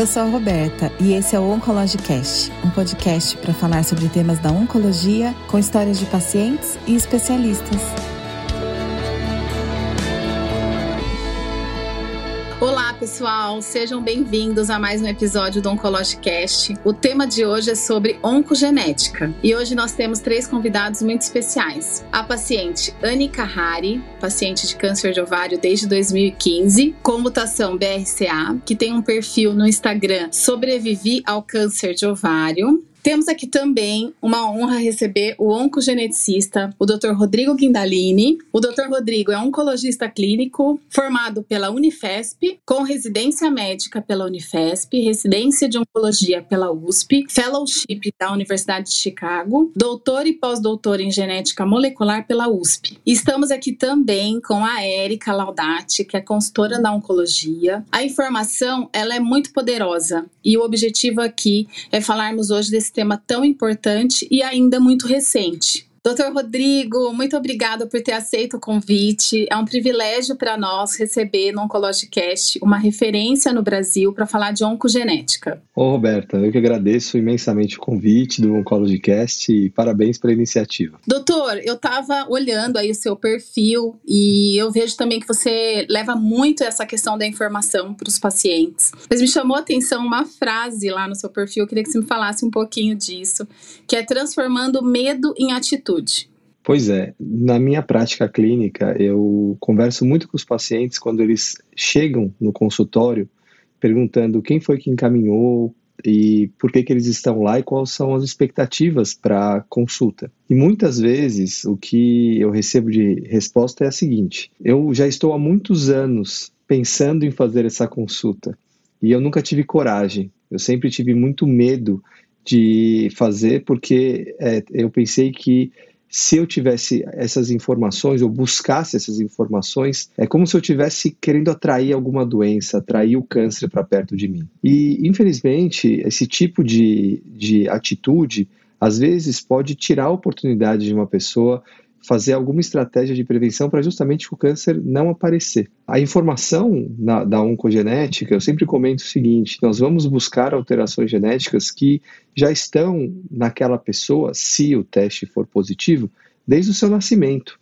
Eu sou a Roberta e esse é o Oncologicast, um podcast para falar sobre temas da oncologia com histórias de pacientes e especialistas. Pessoal, sejam bem-vindos a mais um episódio do Oncologicast. O tema de hoje é sobre oncogenética e hoje nós temos três convidados muito especiais. A paciente Anne Carrari, paciente de câncer de ovário desde 2015, com mutação BRCA, que tem um perfil no Instagram Sobrevivi ao câncer de ovário. Temos aqui também uma honra receber o oncogeneticista, o Dr. Rodrigo Guindalini. O Dr. Rodrigo é oncologista clínico, formado pela Unifesp, com residência médica pela Unifesp, residência de oncologia pela USP, fellowship da Universidade de Chicago, doutor e pós-doutor em genética molecular pela USP. Estamos aqui também com a Érica Laudati, que é consultora da oncologia. A informação, ela é muito poderosa e o objetivo aqui é falarmos hoje desse tema tão importante e ainda muito recente. Doutor Rodrigo, muito obrigada por ter aceito o convite. É um privilégio para nós receber no Oncologicast uma referência no Brasil para falar de oncogenética. Ô, Roberta, eu que agradeço imensamente o convite do Oncologicast e parabéns pela iniciativa. Doutor, eu estava olhando aí o seu perfil e eu vejo também que você leva muito essa questão da informação para os pacientes. Mas me chamou a atenção uma frase lá no seu perfil, eu queria que você me falasse um pouquinho disso, que é transformando medo em atitude atitude? Pois é, na minha prática clínica, eu converso muito com os pacientes quando eles chegam no consultório perguntando quem foi que encaminhou e por que, que eles estão lá e quais são as expectativas para a consulta. E muitas vezes o que eu recebo de resposta é a seguinte: eu já estou há muitos anos pensando em fazer essa consulta e eu nunca tive coragem, eu sempre tive muito medo de fazer, porque é, eu pensei que se eu tivesse essas informações, ou buscasse essas informações, é como se eu tivesse querendo atrair alguma doença, atrair o câncer para perto de mim. E, infelizmente, esse tipo de, de atitude, às vezes, pode tirar a oportunidade de uma pessoa fazer alguma estratégia de prevenção para justamente o câncer não aparecer. A informação na, da oncogenética, eu sempre comento o seguinte: nós vamos buscar alterações genéticas que já estão naquela pessoa, se o teste for positivo, desde o seu nascimento.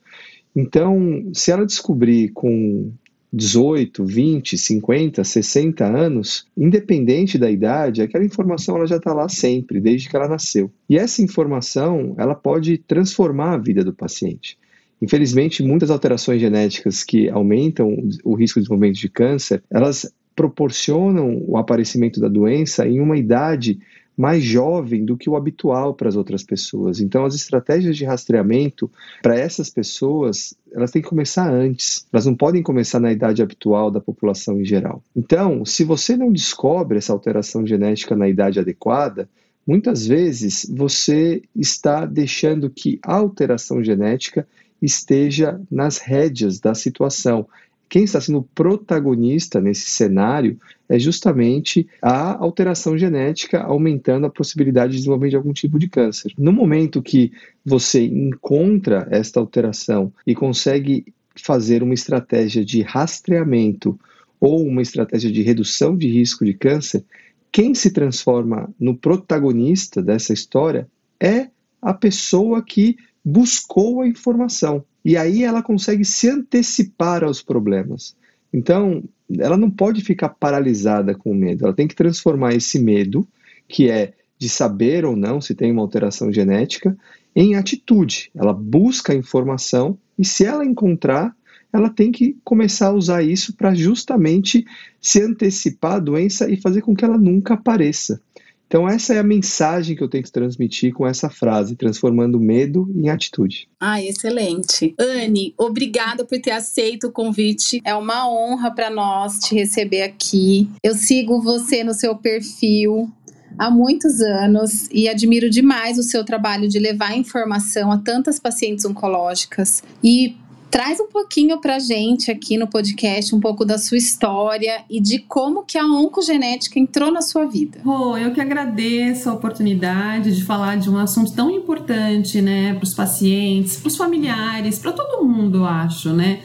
Então, se ela descobrir com 18, 20, 50, 60 anos, independente da idade, aquela informação ela já está lá sempre, desde que ela nasceu. E essa informação ela pode transformar a vida do paciente. Infelizmente, muitas alterações genéticas que aumentam o risco de desenvolvimento de câncer, elas proporcionam o aparecimento da doença em uma idade mais jovem do que o habitual para as outras pessoas. Então, as estratégias de rastreamento para essas pessoas, elas têm que começar antes. Elas não podem começar na idade habitual da população em geral. Então, se você não descobre essa alteração genética na idade adequada, muitas vezes você está deixando que a alteração genética esteja nas rédeas da situação quem está sendo protagonista nesse cenário é justamente a alteração genética aumentando a possibilidade de desenvolvimento de algum tipo de câncer. No momento que você encontra esta alteração e consegue fazer uma estratégia de rastreamento ou uma estratégia de redução de risco de câncer, quem se transforma no protagonista dessa história é a pessoa que buscou a informação. E aí ela consegue se antecipar aos problemas. Então, ela não pode ficar paralisada com o medo, ela tem que transformar esse medo, que é de saber ou não se tem uma alteração genética, em atitude. Ela busca a informação e, se ela encontrar, ela tem que começar a usar isso para justamente se antecipar à doença e fazer com que ela nunca apareça. Então, essa é a mensagem que eu tenho que transmitir com essa frase, transformando medo em atitude. Ah, excelente. Anne, obrigada por ter aceito o convite. É uma honra para nós te receber aqui. Eu sigo você no seu perfil há muitos anos e admiro demais o seu trabalho de levar informação a tantas pacientes oncológicas. E Traz um pouquinho pra gente aqui no podcast um pouco da sua história e de como que a oncogenética entrou na sua vida. Oh, eu que agradeço a oportunidade de falar de um assunto tão importante, né, para os pacientes, para os familiares, para todo mundo, acho, né?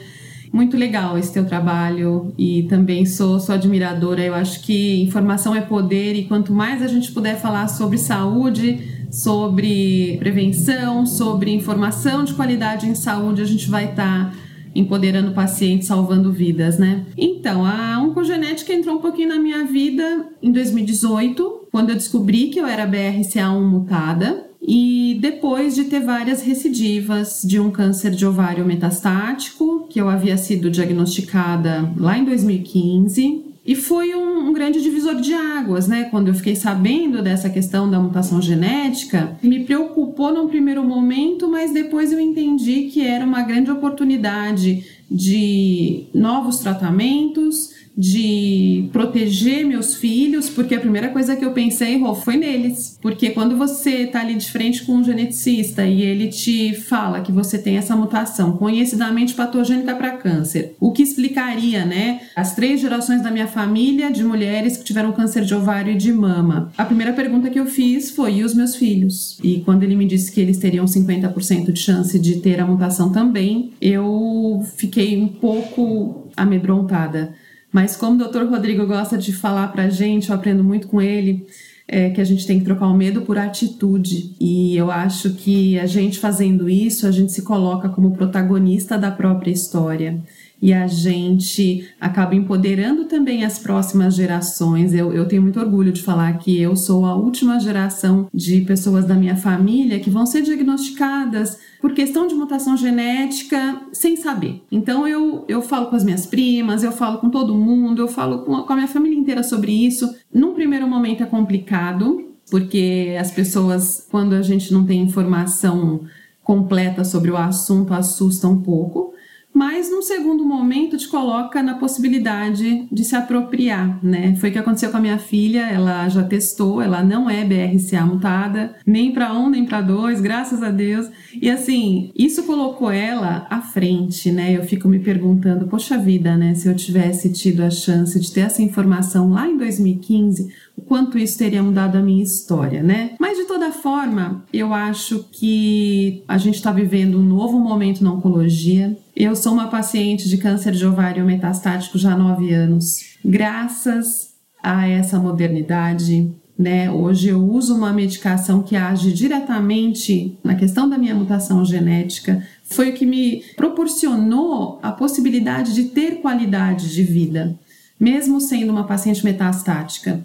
Muito legal esse teu trabalho e também sou, sou admiradora. Eu acho que informação é poder e quanto mais a gente puder falar sobre saúde, sobre prevenção, sobre informação de qualidade em saúde, a gente vai estar. Tá empoderando pacientes, salvando vidas, né? Então, a oncogenética entrou um pouquinho na minha vida em 2018, quando eu descobri que eu era BRCA1 mutada. E depois de ter várias recidivas de um câncer de ovário metastático, que eu havia sido diagnosticada lá em 2015, e foi um, um, grande divisor de águas, né? Quando eu fiquei sabendo dessa questão da mutação genética, me preocupou num primeiro momento, mas depois eu entendi que era uma grande oportunidade de novos tratamentos, de proteger meus filhos, porque a primeira coisa que eu pensei, Rô, foi neles. Porque quando você tá ali de frente com um geneticista e ele te fala que você tem essa mutação conhecidamente patogênica para câncer, o que explicaria, né, as três gerações da minha família de mulheres que tiveram câncer de ovário e de mama? A primeira pergunta que eu fiz foi: e os meus filhos? E quando ele me disse que eles teriam 50% de chance de ter a mutação também, eu fiquei um pouco amedrontada mas como o Dr. Rodrigo gosta de falar para gente, eu aprendo muito com ele, é que a gente tem que trocar o medo por atitude. E eu acho que a gente fazendo isso, a gente se coloca como protagonista da própria história e a gente acaba empoderando também as próximas gerações. Eu, eu tenho muito orgulho de falar que eu sou a última geração de pessoas da minha família que vão ser diagnosticadas por questão de mutação genética sem saber. Então eu, eu falo com as minhas primas, eu falo com todo mundo, eu falo com a, com a minha família inteira sobre isso. Num primeiro momento é complicado, porque as pessoas, quando a gente não tem informação completa sobre o assunto, assusta um pouco mas num segundo momento te coloca na possibilidade de se apropriar, né? Foi o que aconteceu com a minha filha, ela já testou, ela não é BRCA mutada, nem para um, nem para dois, graças a Deus. E assim, isso colocou ela à frente, né? Eu fico me perguntando, poxa vida, né, se eu tivesse tido a chance de ter essa informação lá em 2015, o quanto isso teria mudado a minha história, né? Mas de toda forma, eu acho que a gente está vivendo um novo momento na oncologia. Eu sou uma paciente de câncer de ovário metastático já há nove anos. Graças a essa modernidade, né? Hoje eu uso uma medicação que age diretamente na questão da minha mutação genética. Foi o que me proporcionou a possibilidade de ter qualidade de vida, mesmo sendo uma paciente metastática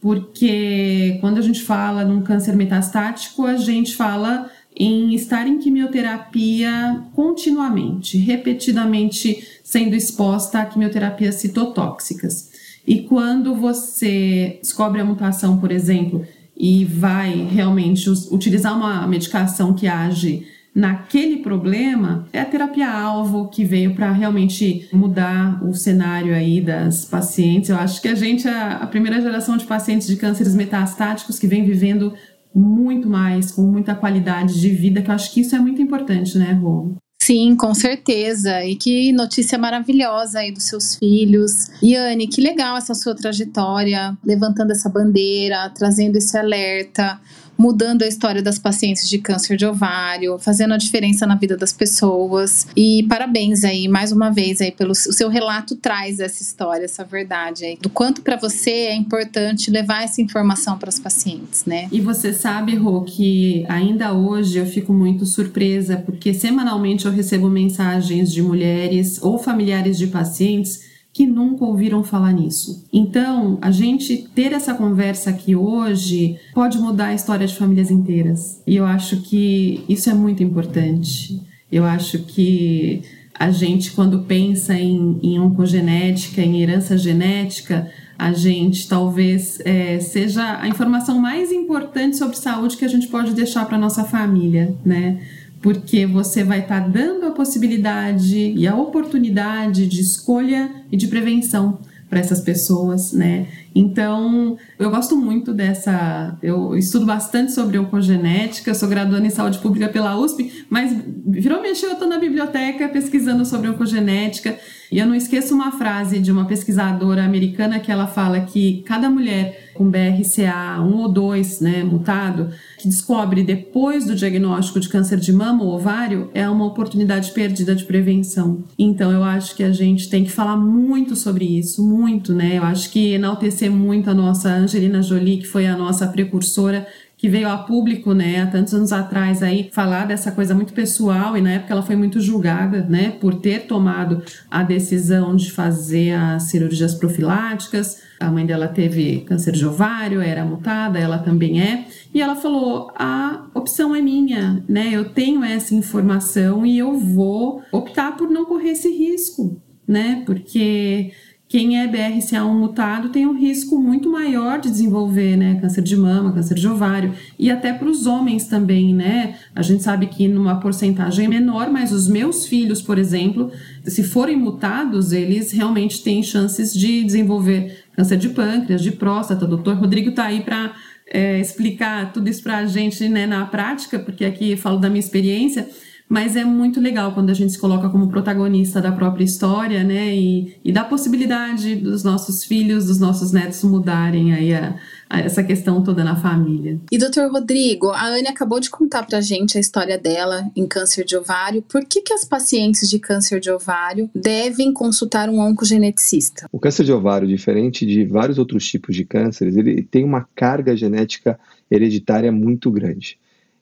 porque quando a gente fala num câncer metastático, a gente fala em estar em quimioterapia continuamente, repetidamente sendo exposta a quimioterapias citotóxicas. E quando você descobre a mutação, por exemplo, e vai realmente utilizar uma medicação que age naquele problema é a terapia-alvo que veio para realmente mudar o cenário aí das pacientes. Eu acho que a gente é a primeira geração de pacientes de cânceres metastáticos que vem vivendo muito mais, com muita qualidade de vida, que eu acho que isso é muito importante, né, Rô? Sim, com certeza. E que notícia maravilhosa aí dos seus filhos. Yane, que legal essa sua trajetória, levantando essa bandeira, trazendo esse alerta mudando a história das pacientes de câncer de ovário, fazendo a diferença na vida das pessoas. E parabéns aí, mais uma vez, aí, pelo o seu relato traz essa história, essa verdade aí, do quanto para você é importante levar essa informação para as pacientes, né? E você sabe, Rô, que ainda hoje eu fico muito surpresa, porque semanalmente eu recebo mensagens de mulheres ou familiares de pacientes que nunca ouviram falar nisso. Então, a gente ter essa conversa aqui hoje pode mudar a história de famílias inteiras. E eu acho que isso é muito importante. Eu acho que a gente, quando pensa em, em oncogenética, em herança genética, a gente talvez é, seja a informação mais importante sobre saúde que a gente pode deixar para nossa família, né? Porque você vai estar tá dando a possibilidade e a oportunidade de escolha e de prevenção para essas pessoas, né? Então, eu gosto muito dessa. Eu estudo bastante sobre oncogenética, sou graduando em saúde pública pela USP, mas virou mexer, eu estou na biblioteca pesquisando sobre oncogenética. E eu não esqueço uma frase de uma pesquisadora americana que ela fala que cada mulher com BRCA 1 ou 2, né, mutado, que descobre depois do diagnóstico de câncer de mama ou ovário, é uma oportunidade perdida de prevenção. Então eu acho que a gente tem que falar muito sobre isso, muito, né? Eu acho que enaltecer muito a nossa Angelina Jolie, que foi a nossa precursora que veio a público, né, há tantos anos atrás aí, falar dessa coisa muito pessoal e na época ela foi muito julgada, né, por ter tomado a decisão de fazer as cirurgias profiláticas. A mãe dela teve câncer de ovário, era mutada, ela também é. E ela falou: "A opção é minha, né? Eu tenho essa informação e eu vou optar por não correr esse risco, né? Porque quem é BRCA1 mutado tem um risco muito maior de desenvolver né, câncer de mama, câncer de ovário e até para os homens também, né? A gente sabe que numa porcentagem menor, mas os meus filhos, por exemplo, se forem mutados, eles realmente têm chances de desenvolver câncer de pâncreas, de próstata. O doutor Rodrigo está aí para é, explicar tudo isso para a gente né, na prática, porque aqui falo da minha experiência mas é muito legal quando a gente se coloca como protagonista da própria história, né? E, e dá possibilidade dos nossos filhos, dos nossos netos mudarem aí a, a essa questão toda na família. E doutor Rodrigo, a Anne acabou de contar pra gente a história dela em câncer de ovário. Por que, que as pacientes de câncer de ovário devem consultar um oncogeneticista? O câncer de ovário, diferente de vários outros tipos de cânceres, ele tem uma carga genética hereditária muito grande.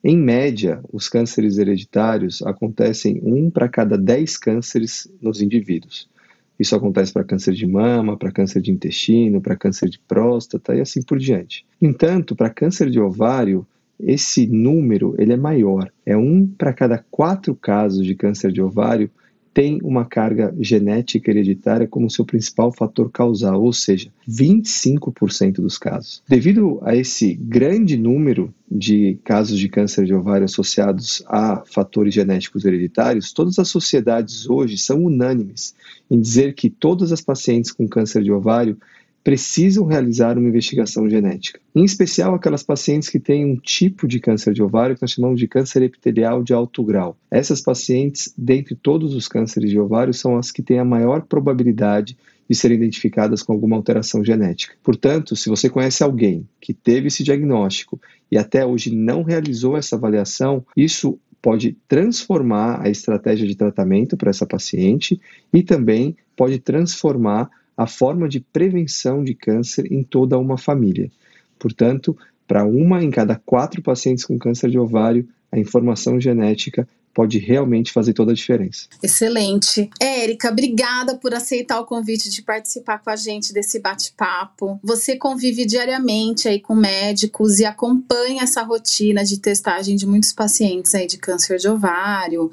Em média, os cânceres hereditários acontecem um para cada 10 cânceres nos indivíduos. Isso acontece para câncer de mama, para câncer de intestino, para câncer de próstata e assim por diante. No entanto, para câncer de ovário, esse número ele é maior. É um para cada quatro casos de câncer de ovário tem uma carga genética hereditária como seu principal fator causal, ou seja, 25% dos casos. Devido a esse grande número de casos de câncer de ovário associados a fatores genéticos hereditários, todas as sociedades hoje são unânimes em dizer que todas as pacientes com câncer de ovário precisam realizar uma investigação genética. Em especial aquelas pacientes que têm um tipo de câncer de ovário que nós chamamos de câncer epitelial de alto grau. Essas pacientes, dentre todos os cânceres de ovário, são as que têm a maior probabilidade de serem identificadas com alguma alteração genética. Portanto, se você conhece alguém que teve esse diagnóstico e até hoje não realizou essa avaliação, isso pode transformar a estratégia de tratamento para essa paciente e também pode transformar a forma de prevenção de câncer em toda uma família. Portanto, para uma em cada quatro pacientes com câncer de ovário, a informação genética pode realmente fazer toda a diferença. Excelente. Érica, obrigada por aceitar o convite de participar com a gente desse bate-papo. Você convive diariamente aí com médicos e acompanha essa rotina de testagem de muitos pacientes aí de câncer de ovário.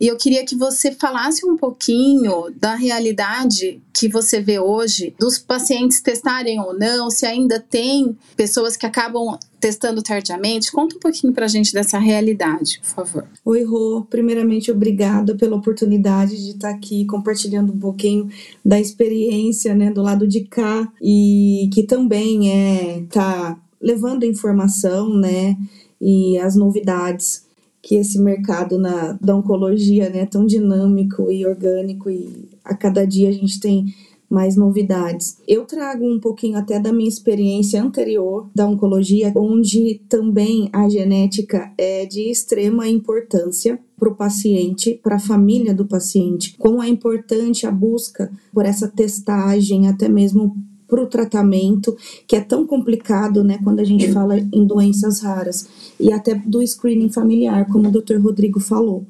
E eu queria que você falasse um pouquinho da realidade que você vê hoje dos pacientes testarem ou não, se ainda tem pessoas que acabam testando tardiamente. Conta um pouquinho para a gente dessa realidade, por favor. Oi, Rô. Primeiramente, obrigada pela oportunidade de estar aqui compartilhando um pouquinho da experiência né, do lado de cá e que também é tá levando informação né, e as novidades que esse mercado na, da oncologia né, tão dinâmico e orgânico e a cada dia a gente tem mais novidades. Eu trago um pouquinho até da minha experiência anterior da oncologia, onde também a genética é de extrema importância para o paciente, para a família do paciente, como é importante a busca por essa testagem, até mesmo para o tratamento, que é tão complicado, né, quando a gente fala em doenças raras, e até do screening familiar, como o Dr. Rodrigo falou.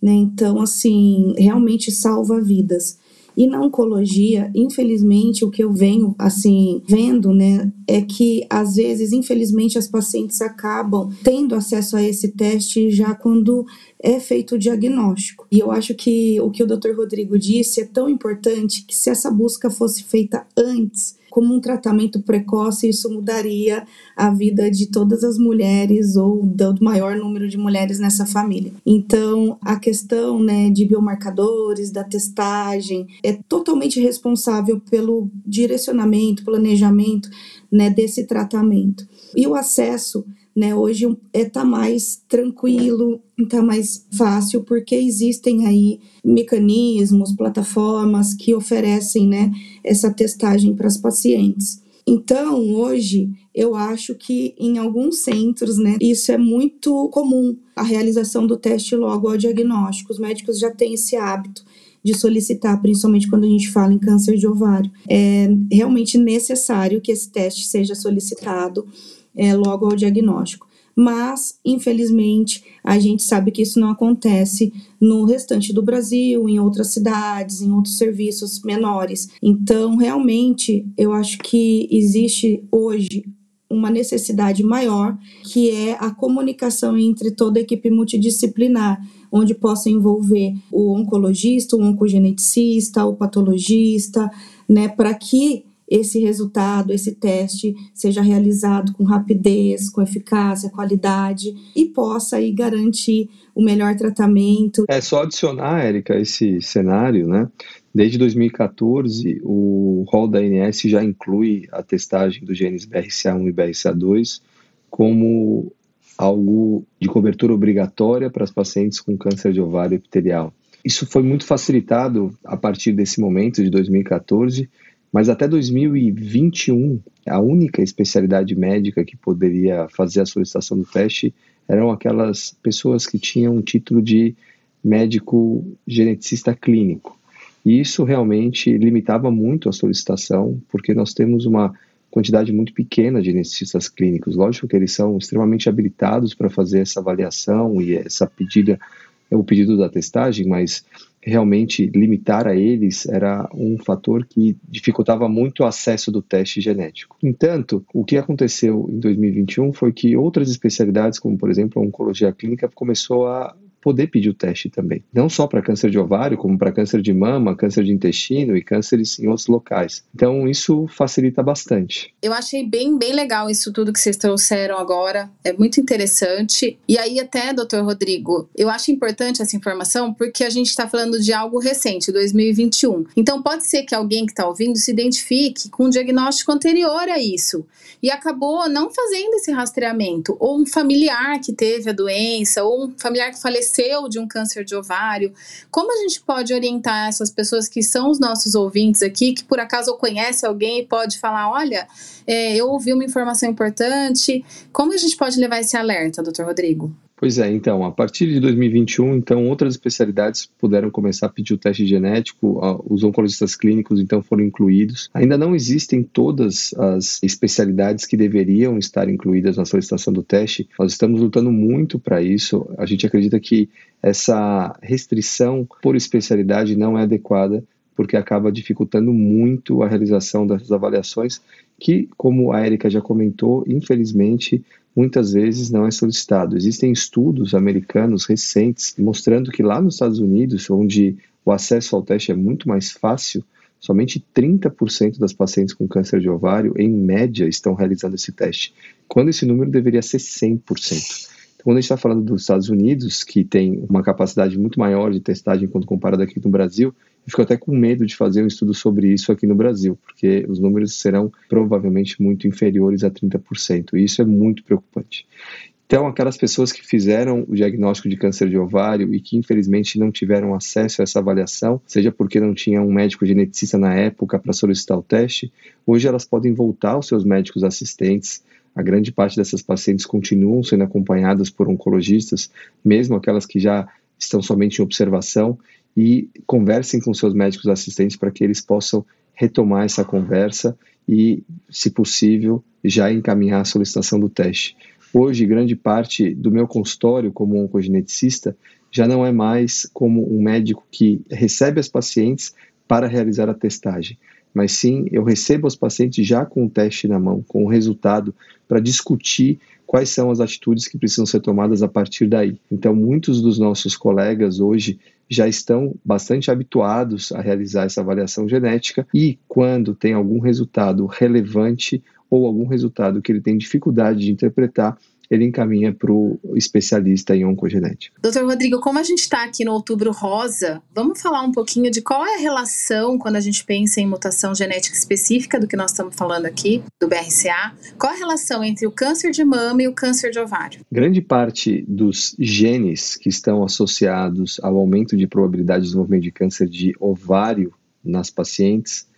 Né? Então, assim, realmente salva vidas. E na oncologia, infelizmente, o que eu venho assim vendo, né, é que às vezes, infelizmente, as pacientes acabam tendo acesso a esse teste já quando é feito o diagnóstico. E eu acho que o que o Dr. Rodrigo disse é tão importante que se essa busca fosse feita antes, como um tratamento precoce, isso mudaria a vida de todas as mulheres ou do maior número de mulheres nessa família. Então, a questão né, de biomarcadores, da testagem, é totalmente responsável pelo direcionamento, planejamento né, desse tratamento. E o acesso né, hoje está é, mais tranquilo, está mais fácil, porque existem aí mecanismos, plataformas que oferecem né, essa testagem para as pacientes. Então, hoje, eu acho que em alguns centros, né, isso é muito comum, a realização do teste logo ao diagnóstico. Os médicos já têm esse hábito de solicitar, principalmente quando a gente fala em câncer de ovário. É realmente necessário que esse teste seja solicitado é, logo ao diagnóstico. Mas, infelizmente, a gente sabe que isso não acontece no restante do Brasil, em outras cidades, em outros serviços menores. Então, realmente, eu acho que existe hoje uma necessidade maior, que é a comunicação entre toda a equipe multidisciplinar, onde possa envolver o oncologista, o oncogeneticista, o patologista, né, para que esse resultado, esse teste seja realizado com rapidez, com eficácia, qualidade e possa aí garantir o melhor tratamento. É só adicionar, Érica, esse cenário, né? Desde 2014, o rol da ANS já inclui a testagem do genes BRCA1 e BRCA2 como algo de cobertura obrigatória para as pacientes com câncer de ovário epitelial. Isso foi muito facilitado a partir desse momento de 2014 mas até 2021, a única especialidade médica que poderia fazer a solicitação do teste eram aquelas pessoas que tinham um título de médico geneticista clínico. E isso realmente limitava muito a solicitação, porque nós temos uma quantidade muito pequena de geneticistas clínicos. Lógico que eles são extremamente habilitados para fazer essa avaliação e essa pedida, o pedido da testagem, mas realmente limitar a eles era um fator que dificultava muito o acesso do teste genético. Entanto, o que aconteceu em 2021 foi que outras especialidades, como por exemplo a oncologia clínica, começou a poder pedir o teste também. Não só para câncer de ovário, como para câncer de mama, câncer de intestino e cânceres em outros locais. Então, isso facilita bastante. Eu achei bem, bem legal isso tudo que vocês trouxeram agora. É muito interessante. E aí, até, doutor Rodrigo, eu acho importante essa informação porque a gente está falando de algo recente, 2021. Então, pode ser que alguém que está ouvindo se identifique com um diagnóstico anterior a isso e acabou não fazendo esse rastreamento, ou um familiar que teve a doença, ou um familiar que faleceu faleceu de um câncer de ovário. Como a gente pode orientar essas pessoas que são os nossos ouvintes aqui, que por acaso conhece alguém e pode falar: olha, é, eu ouvi uma informação importante. Como a gente pode levar esse alerta, doutor Rodrigo? Pois é, então, a partir de 2021, então, outras especialidades puderam começar a pedir o teste genético, os oncologistas clínicos, então, foram incluídos. Ainda não existem todas as especialidades que deveriam estar incluídas na solicitação do teste. Nós estamos lutando muito para isso. A gente acredita que essa restrição por especialidade não é adequada, porque acaba dificultando muito a realização dessas avaliações, que, como a Erika já comentou, infelizmente muitas vezes não é solicitado. Existem estudos americanos recentes mostrando que lá nos Estados Unidos, onde o acesso ao teste é muito mais fácil, somente 30% das pacientes com câncer de ovário, em média, estão realizando esse teste, quando esse número deveria ser 100%. Então, quando a gente está falando dos Estados Unidos, que tem uma capacidade muito maior de testagem quando comparado aqui no Brasil, eu fico até com medo de fazer um estudo sobre isso aqui no Brasil, porque os números serão provavelmente muito inferiores a 30%, e isso é muito preocupante. Então, aquelas pessoas que fizeram o diagnóstico de câncer de ovário e que infelizmente não tiveram acesso a essa avaliação, seja porque não tinham um médico geneticista na época para solicitar o teste, hoje elas podem voltar aos seus médicos assistentes. A grande parte dessas pacientes continuam sendo acompanhadas por oncologistas, mesmo aquelas que já estão somente em observação, e conversem com seus médicos assistentes para que eles possam retomar essa conversa e, se possível, já encaminhar a solicitação do teste. Hoje, grande parte do meu consultório como oncogeneticista já não é mais como um médico que recebe as pacientes para realizar a testagem, mas sim eu recebo os pacientes já com o teste na mão, com o resultado, para discutir quais são as atitudes que precisam ser tomadas a partir daí. Então, muitos dos nossos colegas hoje já estão bastante habituados a realizar essa avaliação genética e, quando tem algum resultado relevante ou algum resultado que ele tem dificuldade de interpretar, ele encaminha para o especialista em oncogenética. Doutor Rodrigo, como a gente está aqui no Outubro Rosa, vamos falar um pouquinho de qual é a relação quando a gente pensa em mutação genética específica do que nós estamos falando aqui, do BRCA, qual a relação entre o câncer de mama e o câncer de ovário? Grande parte dos genes que estão associados ao aumento de probabilidade de desenvolvimento de câncer de ovário nas pacientes,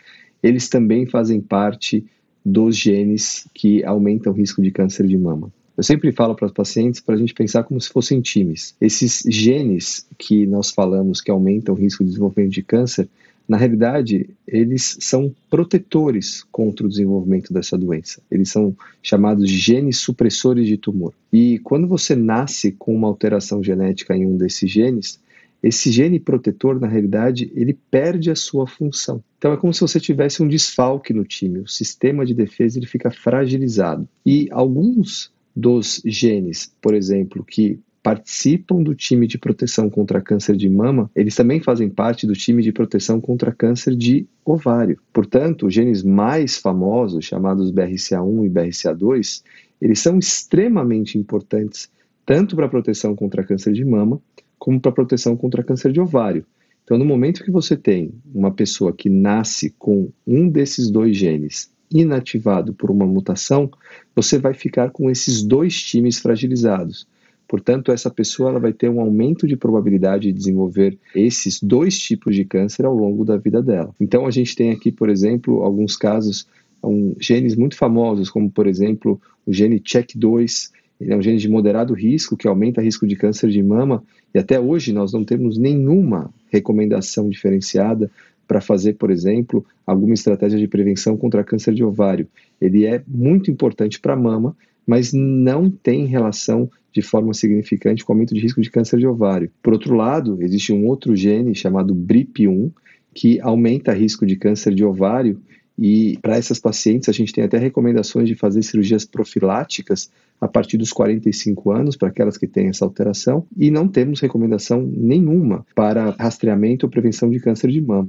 eles também fazem parte dos genes que aumentam o risco de câncer de mama. Eu sempre falo para os pacientes para a gente pensar como se fossem times. Esses genes que nós falamos que aumentam o risco de desenvolvimento de câncer, na realidade, eles são protetores contra o desenvolvimento dessa doença. Eles são chamados de genes supressores de tumor. E quando você nasce com uma alteração genética em um desses genes, esse gene protetor, na realidade, ele perde a sua função. Então é como se você tivesse um desfalque no time. O sistema de defesa ele fica fragilizado. E alguns dos genes, por exemplo, que participam do time de proteção contra câncer de mama, eles também fazem parte do time de proteção contra câncer de ovário. Portanto, os genes mais famosos, chamados BRCA1 e BRCA2, eles são extremamente importantes tanto para a proteção contra câncer de mama, como para a proteção contra câncer de ovário. Então, no momento que você tem uma pessoa que nasce com um desses dois genes inativado por uma mutação, você vai ficar com esses dois times fragilizados. Portanto, essa pessoa ela vai ter um aumento de probabilidade de desenvolver esses dois tipos de câncer ao longo da vida dela. Então, a gente tem aqui, por exemplo, alguns casos, um, genes muito famosos, como, por exemplo, o gene CHEK2, ele é um gene de moderado risco, que aumenta o risco de câncer de mama, e até hoje nós não temos nenhuma recomendação diferenciada para fazer, por exemplo, alguma estratégia de prevenção contra câncer de ovário. Ele é muito importante para a mama, mas não tem relação de forma significante com o aumento de risco de câncer de ovário. Por outro lado, existe um outro gene chamado BRIP1, que aumenta o risco de câncer de ovário e para essas pacientes a gente tem até recomendações de fazer cirurgias profiláticas a partir dos 45 anos para aquelas que têm essa alteração e não temos recomendação nenhuma para rastreamento ou prevenção de câncer de mama.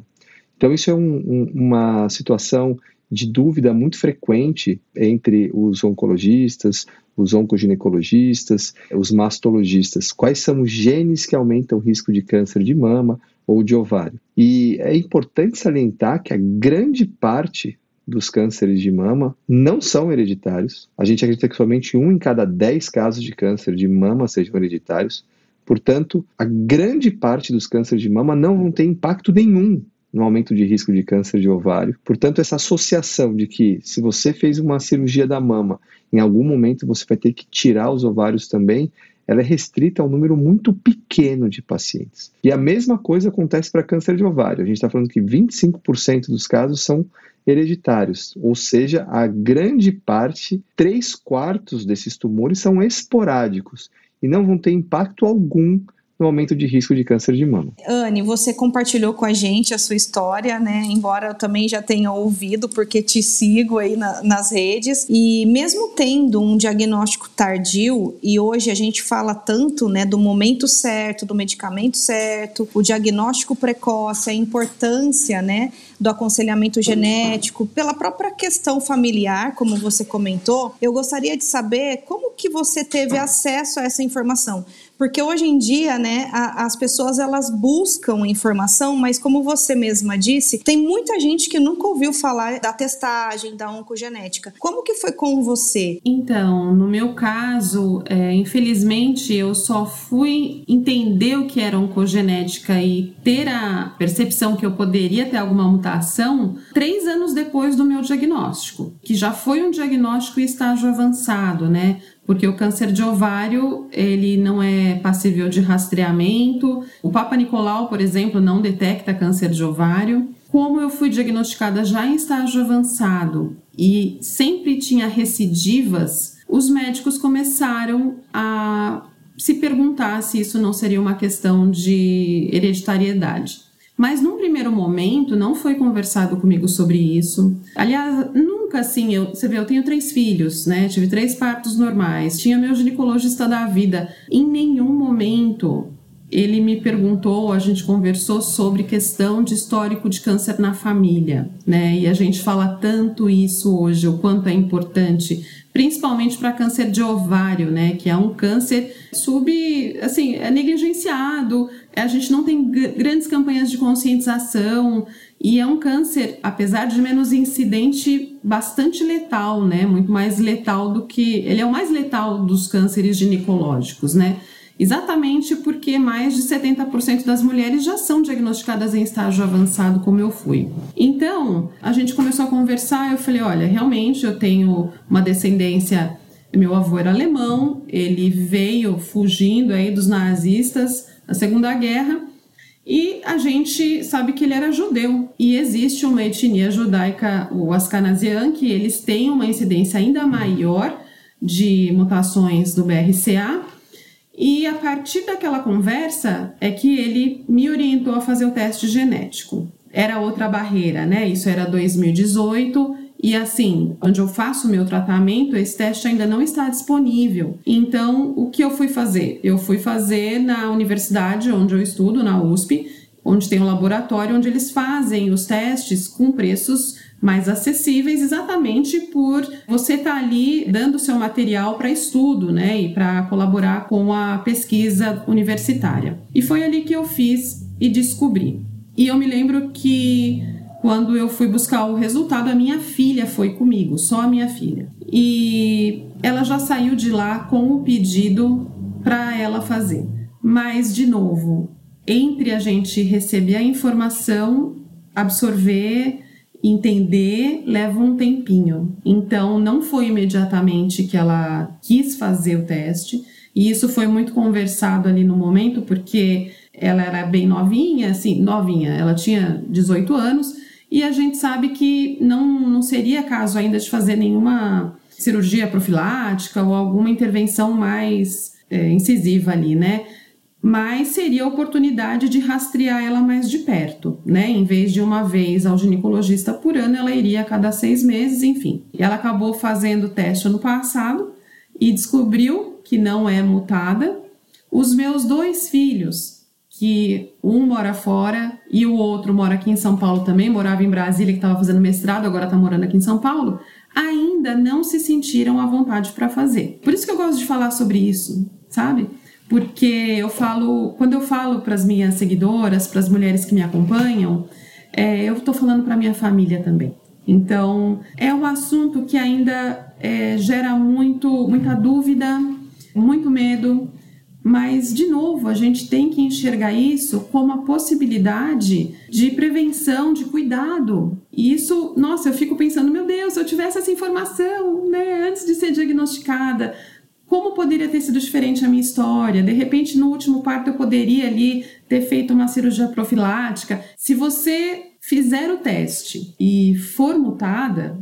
Então, isso é um, um, uma situação de dúvida muito frequente entre os oncologistas, os oncoginecologistas, os mastologistas. Quais são os genes que aumentam o risco de câncer de mama ou de ovário? E é importante salientar que a grande parte dos cânceres de mama não são hereditários. A gente acredita que somente um em cada dez casos de câncer de mama sejam hereditários. Portanto, a grande parte dos cânceres de mama não vão ter impacto nenhum no aumento de risco de câncer de ovário. Portanto, essa associação de que se você fez uma cirurgia da mama, em algum momento você vai ter que tirar os ovários também, ela é restrita a um número muito pequeno de pacientes. E a mesma coisa acontece para câncer de ovário. A gente está falando que 25% dos casos são hereditários, ou seja, a grande parte, três quartos desses tumores são esporádicos e não vão ter impacto algum no aumento de risco de câncer de mama. Anne, você compartilhou com a gente a sua história, né? Embora eu também já tenha ouvido, porque te sigo aí na, nas redes. E mesmo tendo um diagnóstico tardio, e hoje a gente fala tanto, né, do momento certo, do medicamento certo, o diagnóstico precoce, a importância, né, do aconselhamento genético, pela própria questão familiar, como você comentou, eu gostaria de saber como que você teve acesso a essa informação porque hoje em dia, né, a, as pessoas elas buscam informação, mas como você mesma disse, tem muita gente que nunca ouviu falar da testagem, da oncogenética. Como que foi com você? Então, no meu caso, é, infelizmente, eu só fui entender o que era oncogenética e ter a percepção que eu poderia ter alguma mutação três anos depois do meu diagnóstico, que já foi um diagnóstico em estágio avançado, né? Porque o câncer de ovário ele não é passível de rastreamento. O Papa Nicolau, por exemplo, não detecta câncer de ovário. Como eu fui diagnosticada já em estágio avançado e sempre tinha recidivas, os médicos começaram a se perguntar se isso não seria uma questão de hereditariedade. Mas num primeiro momento não foi conversado comigo sobre isso. Aliás, nunca assim, eu, você vê, eu tenho três filhos, né? Tive três partos normais, tinha meu ginecologista da vida. Em nenhum momento ele me perguntou, a gente conversou sobre questão de histórico de câncer na família, né? E a gente fala tanto isso hoje, o quanto é importante, principalmente para câncer de ovário, né? Que é um câncer sub, assim, é negligenciado, a gente não tem grandes campanhas de conscientização e é um câncer, apesar de menos incidente, bastante letal, né? Muito mais letal do que. Ele é o mais letal dos cânceres ginecológicos, né? Exatamente porque mais de 70% das mulheres já são diagnosticadas em estágio avançado, como eu fui. Então, a gente começou a conversar, eu falei, olha, realmente eu tenho uma descendência, meu avô era alemão, ele veio fugindo aí dos nazistas na Segunda Guerra, e a gente sabe que ele era judeu. E existe uma etnia judaica, o Ascanazian, que eles têm uma incidência ainda maior de mutações do BRCA. E a partir daquela conversa é que ele me orientou a fazer o teste genético. Era outra barreira, né? Isso era 2018 e assim, onde eu faço o meu tratamento, esse teste ainda não está disponível. Então, o que eu fui fazer? Eu fui fazer na universidade onde eu estudo, na USP, onde tem um laboratório onde eles fazem os testes com preços mais acessíveis, exatamente por você estar tá ali dando seu material para estudo, né, e para colaborar com a pesquisa universitária. E foi ali que eu fiz e descobri. E eu me lembro que quando eu fui buscar o resultado, a minha filha foi comigo, só a minha filha. E ela já saiu de lá com o pedido para ela fazer. Mas, de novo, entre a gente receber a informação, absorver, entender, leva um tempinho. Então, não foi imediatamente que ela quis fazer o teste. E isso foi muito conversado ali no momento, porque ela era bem novinha, assim, novinha, ela tinha 18 anos e a gente sabe que não, não seria caso ainda de fazer nenhuma cirurgia profilática ou alguma intervenção mais é, incisiva ali, né? Mas seria a oportunidade de rastrear ela mais de perto, né? Em vez de uma vez ao ginecologista por ano, ela iria a cada seis meses, enfim. Ela acabou fazendo o teste ano passado e descobriu que não é mutada. Os meus dois filhos que um mora fora e o outro mora aqui em São Paulo também, morava em Brasília, que estava fazendo mestrado, agora está morando aqui em São Paulo, ainda não se sentiram à vontade para fazer. Por isso que eu gosto de falar sobre isso, sabe? Porque eu falo, quando eu falo para as minhas seguidoras, para as mulheres que me acompanham, é, eu estou falando para minha família também. Então, é um assunto que ainda é, gera muito, muita dúvida, muito medo, mas, de novo, a gente tem que enxergar isso como a possibilidade de prevenção, de cuidado. E isso, nossa, eu fico pensando, meu Deus, se eu tivesse essa informação, né, antes de ser diagnosticada, como poderia ter sido diferente a minha história? De repente, no último parto, eu poderia ali ter feito uma cirurgia profilática. Se você fizer o teste e for mutada,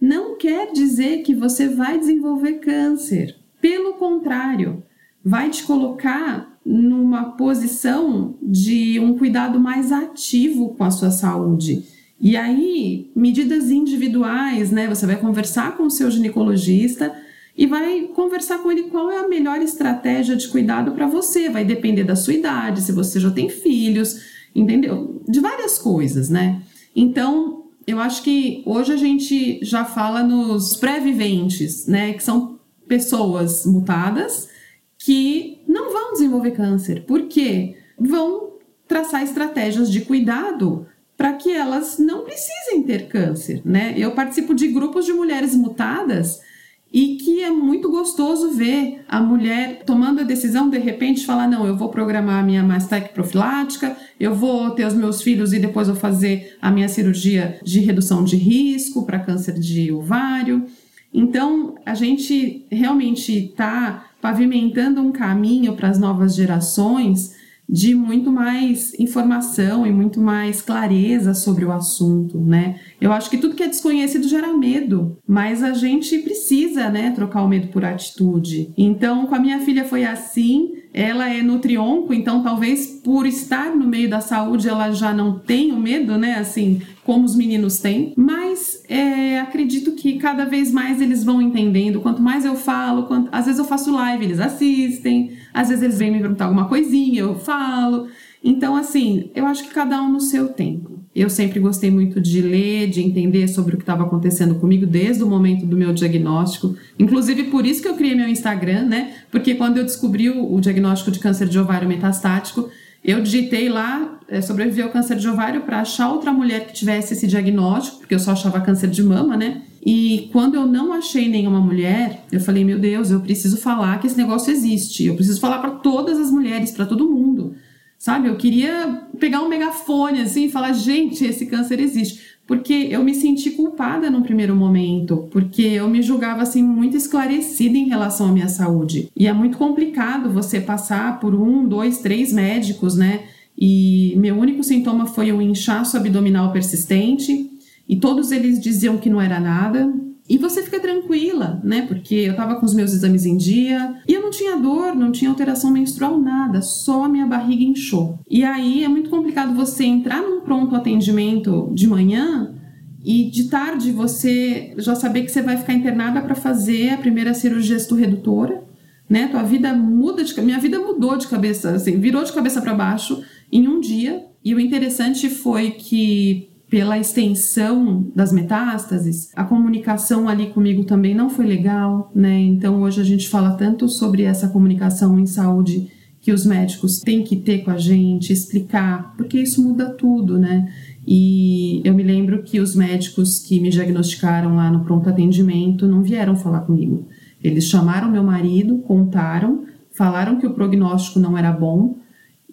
não quer dizer que você vai desenvolver câncer. Pelo contrário, vai te colocar numa posição de um cuidado mais ativo com a sua saúde. E aí, medidas individuais, né? Você vai conversar com o seu ginecologista e vai conversar com ele qual é a melhor estratégia de cuidado para você. Vai depender da sua idade, se você já tem filhos, entendeu? De várias coisas, né? Então, eu acho que hoje a gente já fala nos pré-viventes, né? Que são pessoas mutadas que não vão desenvolver câncer, porque vão traçar estratégias de cuidado para que elas não precisem ter câncer, né? Eu participo de grupos de mulheres mutadas e que é muito gostoso ver a mulher tomando a decisão de repente falar não, eu vou programar a minha mastec profilática, eu vou ter os meus filhos e depois vou fazer a minha cirurgia de redução de risco para câncer de ovário. Então, a gente realmente está pavimentando um caminho para as novas gerações de muito mais informação e muito mais clareza sobre o assunto, né? Eu acho que tudo que é desconhecido gera medo, mas a gente precisa né, trocar o medo por atitude. Então, com a minha filha foi assim. Ela é nutrionco, então talvez por estar no meio da saúde ela já não tenha o medo, né, assim, como os meninos têm. Mas é, acredito que cada vez mais eles vão entendendo. Quanto mais eu falo, quanto, às vezes eu faço live, eles assistem. Às vezes eles vêm me perguntar alguma coisinha, eu falo. Então, assim, eu acho que cada um no seu tempo. Eu sempre gostei muito de ler, de entender sobre o que estava acontecendo comigo desde o momento do meu diagnóstico. Inclusive, por isso que eu criei meu Instagram, né? Porque quando eu descobri o diagnóstico de câncer de ovário metastático, eu digitei lá é, sobreviver ao câncer de ovário para achar outra mulher que tivesse esse diagnóstico, porque eu só achava câncer de mama, né? E quando eu não achei nenhuma mulher, eu falei: meu Deus, eu preciso falar que esse negócio existe. Eu preciso falar para todas as mulheres, para todo mundo. Sabe? Eu queria pegar um megafone assim e falar: gente, esse câncer existe. Porque eu me senti culpada no primeiro momento, porque eu me julgava assim muito esclarecida em relação à minha saúde. E é muito complicado você passar por um, dois, três médicos, né? E meu único sintoma foi um inchaço abdominal persistente, e todos eles diziam que não era nada, e você fica tranquila, né? Porque eu tava com os meus exames em dia e eu não tinha dor, não tinha alteração menstrual, nada, só a minha barriga inchou. E aí é muito complicado você entrar num pronto atendimento de manhã e de tarde você já saber que você vai ficar internada para fazer a primeira cirurgia redutora, né? Tua vida muda de minha vida mudou de cabeça, assim, virou de cabeça para baixo em um dia. E o interessante foi que pela extensão das metástases, a comunicação ali comigo também não foi legal, né? Então hoje a gente fala tanto sobre essa comunicação em saúde que os médicos têm que ter com a gente, explicar, porque isso muda tudo, né? E eu me lembro que os médicos que me diagnosticaram lá no pronto atendimento não vieram falar comigo. Eles chamaram meu marido, contaram, falaram que o prognóstico não era bom,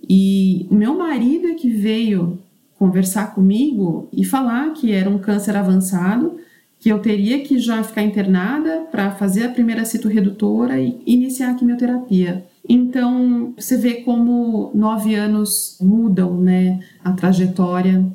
e o meu marido é que veio conversar comigo e falar que era um câncer avançado, que eu teria que já ficar internada para fazer a primeira citoredutora e iniciar a quimioterapia. Então, você vê como nove anos mudam né, a trajetória.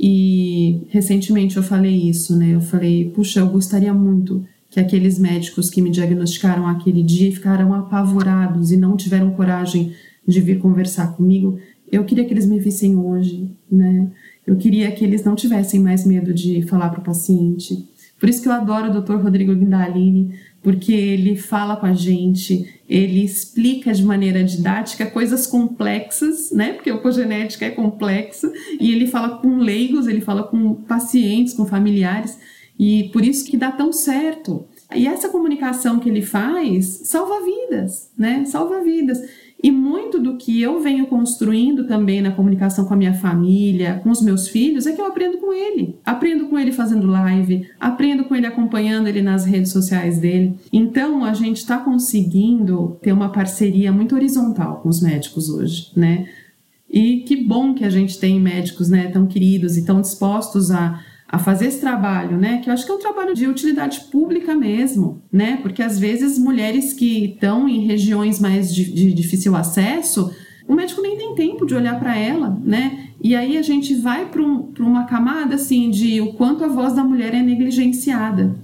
E recentemente eu falei isso, né? Eu falei, puxa, eu gostaria muito que aqueles médicos que me diagnosticaram aquele dia ficaram apavorados e não tiveram coragem de vir conversar comigo, eu queria que eles me vissem hoje, né? Eu queria que eles não tivessem mais medo de falar para o paciente. Por isso que eu adoro o Dr. Rodrigo Guindalini, porque ele fala com a gente, ele explica de maneira didática coisas complexas, né? Porque o cogenética é complexo, e ele fala com leigos, ele fala com pacientes, com familiares, e por isso que dá tão certo. E essa comunicação que ele faz salva vidas, né? Salva vidas. E muito do que eu venho construindo também na comunicação com a minha família, com os meus filhos, é que eu aprendo com ele. Aprendo com ele fazendo live, aprendo com ele acompanhando ele nas redes sociais dele. Então a gente está conseguindo ter uma parceria muito horizontal com os médicos hoje, né? E que bom que a gente tem médicos, né, tão queridos e tão dispostos a a fazer esse trabalho, né? Que eu acho que é um trabalho de utilidade pública mesmo, né? Porque às vezes mulheres que estão em regiões mais de, de difícil acesso, o médico nem tem tempo de olhar para ela, né? E aí a gente vai para um, uma camada assim de o quanto a voz da mulher é negligenciada,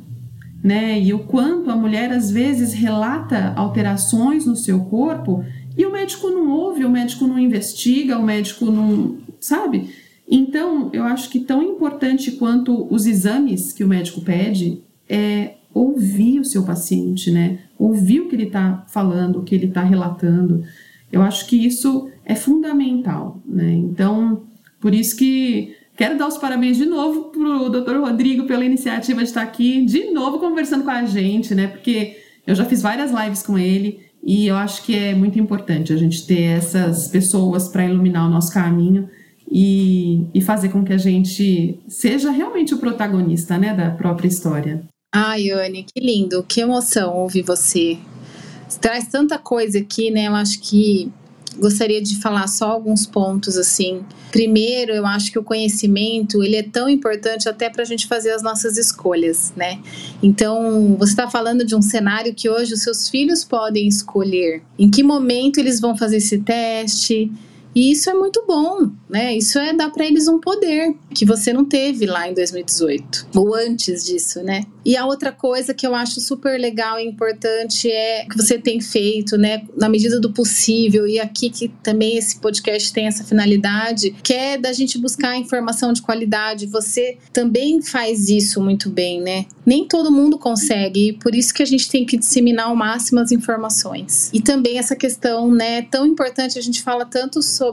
né? E o quanto a mulher às vezes relata alterações no seu corpo e o médico não ouve, o médico não investiga, o médico não, sabe? Então, eu acho que tão importante quanto os exames que o médico pede é ouvir o seu paciente, né? Ouvir o que ele está falando, o que ele está relatando. Eu acho que isso é fundamental, né? Então, por isso que quero dar os parabéns de novo para o Dr. Rodrigo pela iniciativa de estar aqui de novo conversando com a gente, né? Porque eu já fiz várias lives com ele e eu acho que é muito importante a gente ter essas pessoas para iluminar o nosso caminho e, e fazer com que a gente seja realmente o protagonista né, da própria história. Ai, Anne, que lindo, que emoção ouvir você. você. Traz tanta coisa aqui, né? Eu acho que gostaria de falar só alguns pontos assim. Primeiro, eu acho que o conhecimento ele é tão importante até para a gente fazer as nossas escolhas, né? Então, você está falando de um cenário que hoje os seus filhos podem escolher em que momento eles vão fazer esse teste, E isso é muito bom, né? Isso é dar para eles um poder que você não teve lá em 2018 ou antes disso, né? E a outra coisa que eu acho super legal e importante é que você tem feito, né, na medida do possível, e aqui que também esse podcast tem essa finalidade, que é da gente buscar informação de qualidade. Você também faz isso muito bem, né? Nem todo mundo consegue, e por isso que a gente tem que disseminar ao máximo as informações. E também essa questão, né, tão importante, a gente fala tanto sobre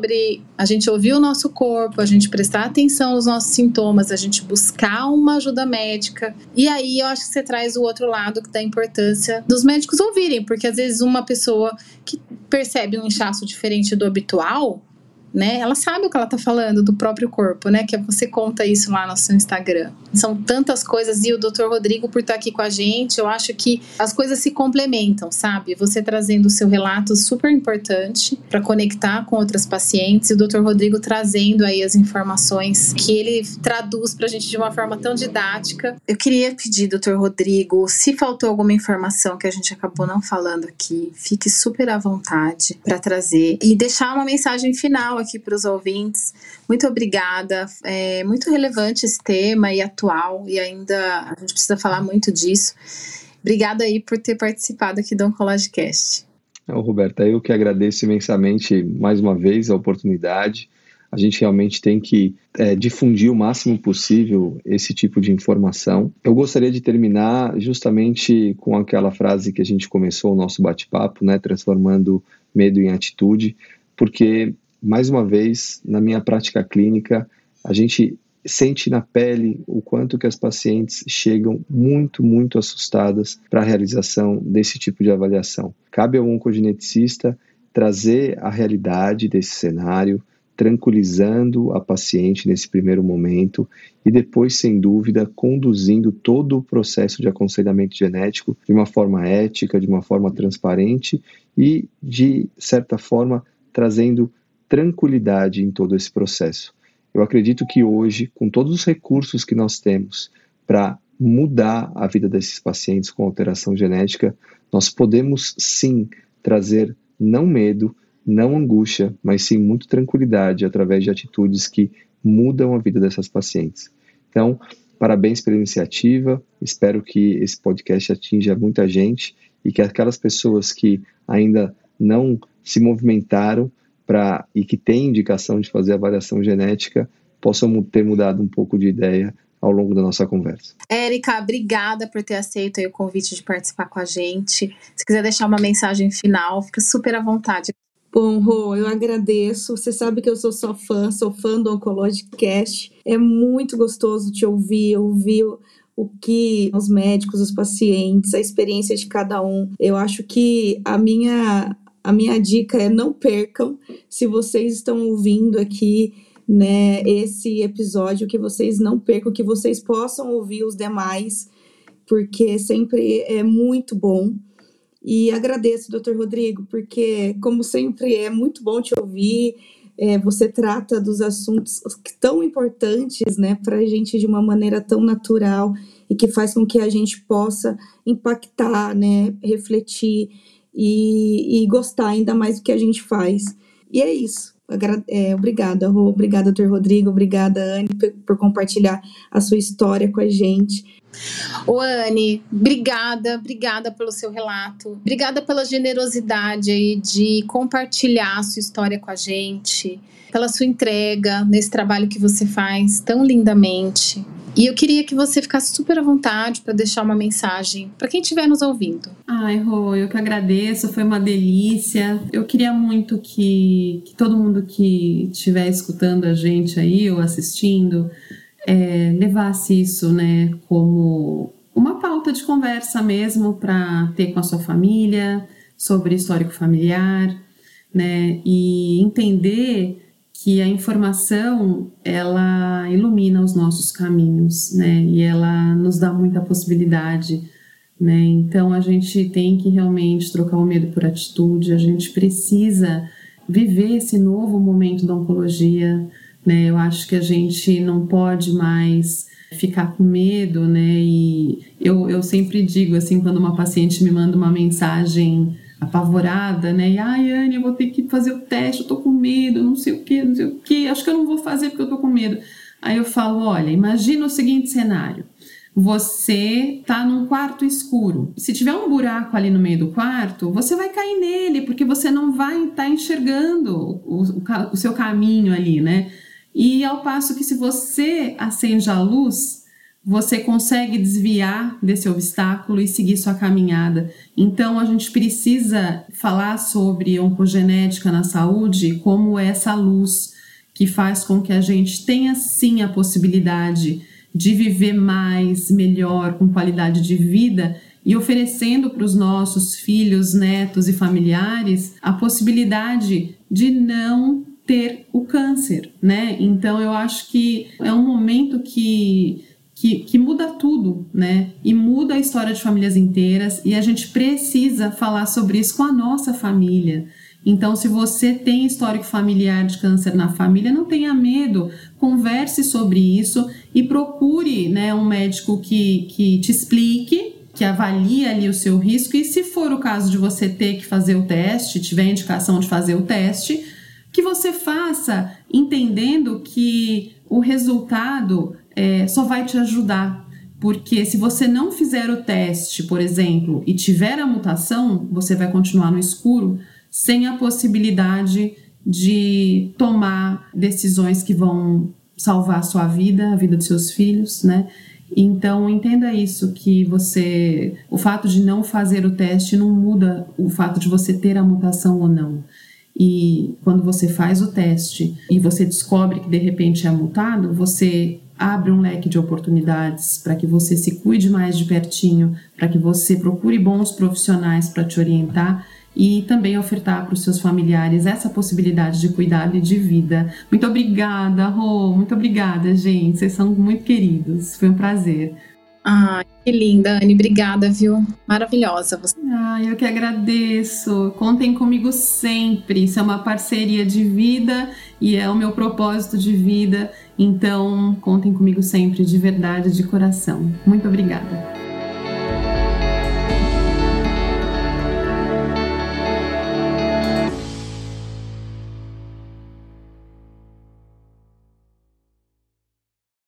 a gente ouvir o nosso corpo, a gente prestar atenção nos nossos sintomas, a gente buscar uma ajuda médica. E aí eu acho que você traz o outro lado da importância dos médicos ouvirem, porque às vezes uma pessoa que percebe um inchaço diferente do habitual, né? Ela sabe o que ela tá falando do próprio corpo, né? Que você conta isso lá no seu Instagram. São tantas coisas e o Dr. Rodrigo por estar aqui com a gente, eu acho que as coisas se complementam, sabe? Você trazendo o seu relato super importante para conectar com outras pacientes e o Dr. Rodrigo trazendo aí as informações que ele traduz pra gente de uma forma tão didática. Eu queria pedir, Dr. Rodrigo, se faltou alguma informação que a gente acabou não falando aqui, fique super à vontade para trazer e deixar uma mensagem final aqui para os ouvintes. Muito obrigada. É muito relevante esse tema e atual, e ainda a gente precisa falar muito disso. Obrigada aí por ter participado aqui do Oncologicast. Roberta, eu que agradeço imensamente mais uma vez a oportunidade. A gente realmente tem que é, difundir o máximo possível esse tipo de informação. Eu gostaria de terminar justamente com aquela frase que a gente começou o nosso bate-papo, né, transformando medo em atitude, porque mais uma vez, na minha prática clínica, a gente sente na pele o quanto que as pacientes chegam muito, muito assustadas para a realização desse tipo de avaliação. Cabe ao oncogeneticista trazer a realidade desse cenário, tranquilizando a paciente nesse primeiro momento e depois, sem dúvida, conduzindo todo o processo de aconselhamento genético de uma forma ética, de uma forma transparente e, de certa forma, trazendo tranquilidade em todo esse processo. Eu acredito que hoje, com todos os recursos que nós temos para mudar a vida desses pacientes com alteração genética, nós podemos sim trazer não medo, não angústia, mas sim muito tranquilidade através de atitudes que mudam a vida dessas pacientes. Então, parabéns pela iniciativa, espero que esse podcast atinja muita gente e que aquelas pessoas que ainda não se movimentaram pra, e que tem indicação de fazer avaliação genética possam ter mudado um pouco de ideia ao longo da nossa conversa. Érica, obrigada por ter aceito o convite de participar com a gente. Se quiser deixar uma mensagem final, fica super à vontade. Bom, Rô, eu agradeço. Você sabe que eu sou só fã, sou fã do Oncologicast. É muito gostoso te ouvir, ouvir o que os médicos, os pacientes, a experiência de cada um. Eu acho que a minha a minha dica é não percam, se vocês estão ouvindo aqui, né, esse episódio, que vocês não percam, que vocês possam ouvir os demais, porque sempre é muito bom. E agradeço, doutor Rodrigo, porque, como sempre, é muito bom te ouvir. É, você trata dos assuntos tão importantes né, para a gente de uma maneira tão natural e que faz com que a gente possa impactar, né, refletir e, e gostar ainda mais do que a gente faz. E é isso. É, obrigada, Rô. Obrigada, doutor Rodrigo. Obrigada, Anne, por compartilhar a sua história com a gente. Ô, Anne, obrigada, obrigada pelo seu relato. Obrigada pela generosidade aí de compartilhar a sua história com a gente, pela sua entrega nesse trabalho que você faz tão lindamente. E eu queria que você ficasse super à vontade para deixar uma mensagem para quem estiver nos ouvindo. Ai, Rô, eu que agradeço, foi uma delícia. Eu queria muito que, que todo mundo que estiver escutando a gente aí ou assistindo é, levasse isso, né, como uma pauta de conversa mesmo para ter com a sua família sobre histórico familiar, né, e entender que a informação ela ilumina os nossos caminhos, né? E ela nos dá muita possibilidade, né? Então a gente tem que realmente trocar o medo por atitude, a gente precisa viver esse novo momento da oncologia, né? Eu acho que a gente não pode mais ficar com medo, né? E eu, eu sempre digo assim, quando uma paciente me manda uma mensagem apavorada, né? E ai, Anne, eu vou ter que fazer o teste, eu tô com medo, não sei o que, não sei o que, acho que eu não vou fazer porque eu tô com medo. Aí eu falo, olha, imagina o seguinte cenário. Você tá num quarto escuro. Se tiver um buraco ali no meio do quarto, você vai cair nele, porque você não vai estar tá enxergando o, o, o seu caminho ali, né? E ao passo que se você acende a luz, você consegue desviar desse obstáculo e seguir sua caminhada. Então a gente precisa falar sobre oncogenética na saúde como essa luz que faz com que a gente tenha sim a possibilidade de viver mais, melhor, com qualidade de vida e oferecendo para os nossos filhos, netos e familiares a possibilidade de não ter o câncer, né? Então eu acho que é um momento que que, que, muda tudo, né? E muda a história de famílias inteiras e a gente precisa falar sobre isso com a nossa família. Então, se você tem histórico familiar de câncer na família, não tenha medo, converse sobre isso e procure né, um médico que, que te explique, que avalie ali o seu risco. E se for o caso de você ter que fazer o teste, tiver indicação de fazer o teste, que você faça entendendo que o resultado é, só vai te ajudar. Porque se você não fizer o teste, por exemplo, e tiver a mutação, você vai continuar no escuro sem a possibilidade de tomar decisões que vão salvar a sua vida, a vida dos seus filhos, né? Então entenda isso que você, o fato de não fazer o teste não muda o fato de você ter a mutação ou não. E quando você faz o teste e você descobre que de repente é mutado, você abre um leque de oportunidades para que você se cuide mais de pertinho, para que você procure bons profissionais para te orientar e também ofertar para os seus familiares essa possibilidade de cuidado e de vida. Muito obrigada, Rô, muito obrigada, gente. Vocês são muito queridos. Foi um prazer. Ah, que linda, Anne. Obrigada, viu? Maravilhosa você. Ah, eu que agradeço. Contem comigo sempre. Isso é uma parceria de vida e é o meu propósito de vida. Então, contem comigo sempre, de verdade, de coração. Muito obrigada.